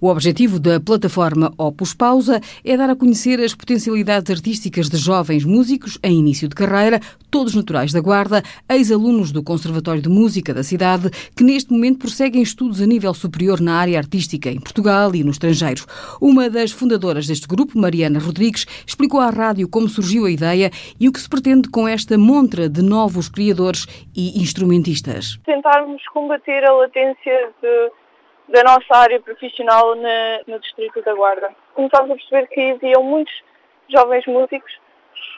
O objetivo da plataforma Opus Pausa é dar a conhecer as potencialidades artísticas de jovens músicos em início de carreira, todos naturais da Guarda, ex-alunos do Conservatório de Música da cidade, que neste momento prosseguem estudos a nível superior na área artística em Portugal e no estrangeiro. Uma das fundadoras deste grupo, Mariana Rodrigues, explicou à rádio como surgiu a ideia e o que se pretende com esta montra de novos criadores e instrumentistas. Tentarmos combater a latência de da nossa área profissional na, no Distrito da Guarda. Começámos a perceber que haviam muitos jovens músicos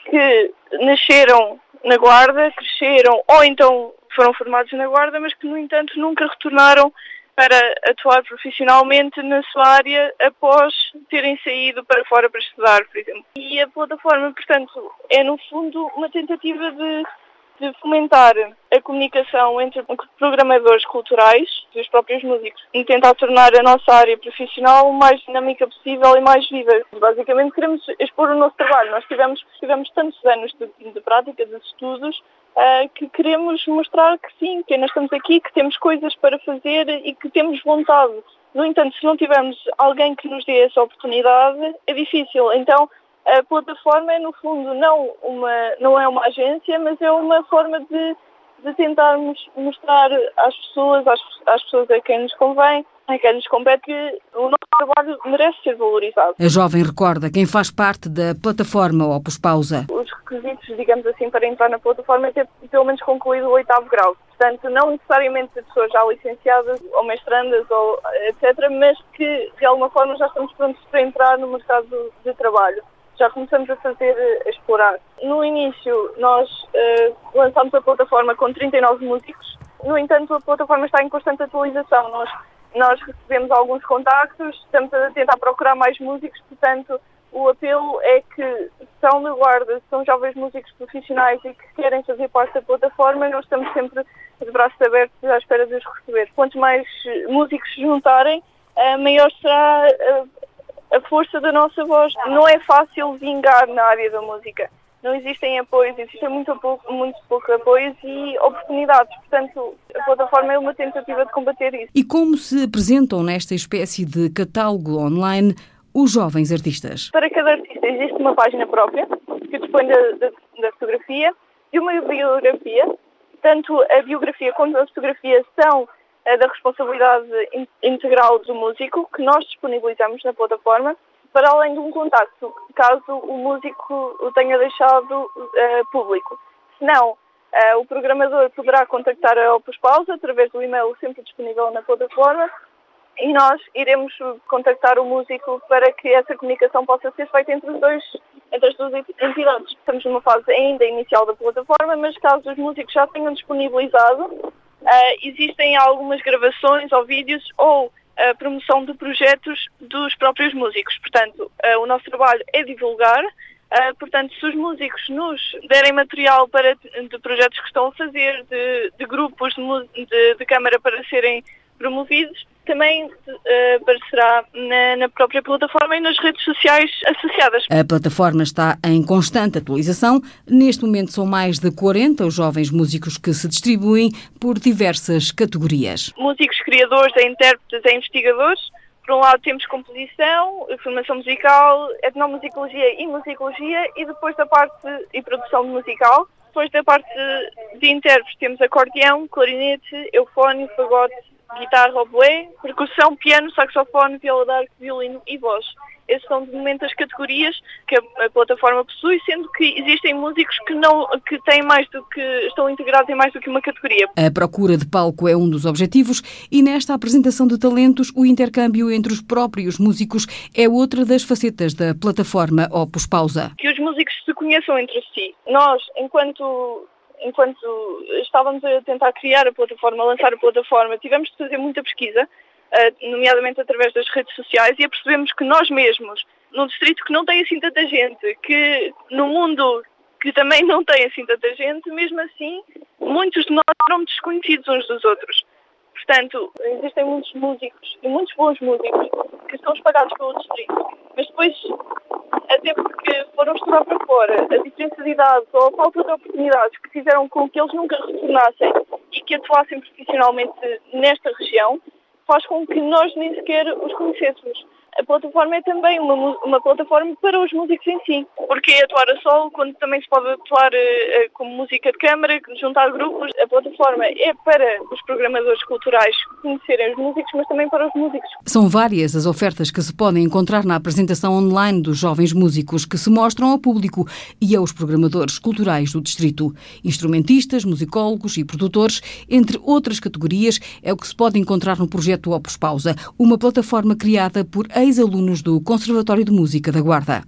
que nasceram na Guarda, cresceram ou então foram formados na Guarda, mas que, no entanto, nunca retornaram para atuar profissionalmente na sua área após terem saído para fora para estudar, por exemplo. E a plataforma, portanto, é no fundo uma tentativa de de fomentar a comunicação entre programadores culturais e os próprios músicos e tentar tornar a nossa área profissional o mais dinâmica possível e mais viva. Basicamente queremos expor o nosso trabalho. Nós tivemos, tivemos tantos anos de, de prática, de estudos, uh, que queremos mostrar que sim, que nós estamos aqui, que temos coisas para fazer e que temos vontade. No entanto, se não tivermos alguém que nos dê essa oportunidade, é difícil. Então, a plataforma é, no fundo, não, uma, não é uma agência, mas é uma forma de, de tentarmos mostrar às pessoas, às, às pessoas a quem nos convém, a quem nos compete, que o nosso trabalho merece ser valorizado. A jovem recorda quem faz parte da plataforma Opus Pausa. Os requisitos, digamos assim, para entrar na plataforma é ter pelo menos concluído o oitavo grau. Portanto, não necessariamente pessoas já licenciadas ou mestrandas, ou etc., mas que de alguma forma já estamos prontos para entrar no mercado de trabalho já começamos a fazer, a explorar. No início, nós uh, lançámos a plataforma com 39 músicos, no entanto, a plataforma está em constante atualização. Nós, nós recebemos alguns contactos, estamos a tentar procurar mais músicos, portanto, o apelo é que são de guarda, são jovens músicos profissionais e que querem fazer parte da plataforma, nós estamos sempre de braços abertos à espera de os receber. Quanto mais músicos se juntarem, maior será a força da nossa voz. Não é fácil vingar na área da música. Não existem apoios, existem muito pouco, muito pouco apoios e oportunidades. Portanto, a plataforma é uma tentativa de combater isso. E como se apresentam nesta espécie de catálogo online os jovens artistas? Para cada artista existe uma página própria que dispõe da, da, da fotografia e uma biografia. Tanto a biografia como a fotografia são da responsabilidade integral do músico, que nós disponibilizamos na plataforma, para além de um contacto, caso o músico o tenha deixado uh, público. Se não, uh, o programador poderá contactar a Opus Pausa através do e-mail sempre disponível na plataforma e nós iremos contactar o músico para que essa comunicação possa ser feita entre, os dois, entre as duas entidades. Estamos numa fase ainda inicial da plataforma, mas caso os músicos já tenham disponibilizado, Uh, existem algumas gravações ou vídeos ou a promoção de projetos dos próprios músicos. Portanto, uh, o nosso trabalho é divulgar. Portanto, se os músicos nos derem material para, de projetos que estão a fazer, de, de grupos de, de, de câmara para serem promovidos, também uh, aparecerá na, na, própria plataforma e nas redes sociais associadas. A plataforma está em constante atualização. Neste momento são mais de 40 os jovens músicos que se distribuem por diversas categorias. Músicos, criadores, intérpretes e investigadores. Por um lado temos composição, formação musical, etnomusicologia e musicologia e depois da parte e produção musical. Depois da parte de intérpretes temos acordeão, clarinete, eufone, fagote, guitarra, oboé, percussão, piano, saxofone, viola d'arco, violino e voz. Essas são de momento as categorias que a, a, plataforma possui, sendo que existem músicos que não que têm mais do que estão integrados em mais do que uma categoria. A procura de palco é um dos objetivos e nesta apresentação de talentos o intercâmbio entre os próprios músicos é outra das facetas da plataforma Opus Pausa. Que os músicos se conheçam entre si. Nós, enquanto enquanto estávamos a tentar criar a plataforma, lançar a plataforma, tivemos de fazer muita pesquisa, eh, nomeadamente através das redes sociais, e apercebemos que nós mesmos, num distrito que não tem assim tanta gente, que no mundo que também não tem assim tanta gente, mesmo assim, muitos de nós eram desconhecidos uns dos outros. Portanto, existem muitos músicos e muitos bons músicos que estão espalhados pelo distrito, mas depois até porque foram estudar para fora, a diferença de idade ou a falta de oportunidades que fizeram com que eles nunca retornassem e que atuassem profissionalmente nesta região, faz com que nós nem sequer os conhecêssemos a plataforma é também uma, uma plataforma para os músicos em si. Porque atuar a solo, quando também se pode atuar uh, como música de câmara, juntar grupos, a plataforma é para os programadores culturais conhecerem os músicos, mas também para os músicos. São várias as ofertas que se podem encontrar na apresentação online dos jovens músicos que se mostram ao público e aos programadores culturais do distrito. Instrumentistas, musicólogos e produtores, entre outras categorias, é o que se pode encontrar no projeto Opus Pausa, uma plataforma criada por ex-alunos do Conservatório de Música da Guarda.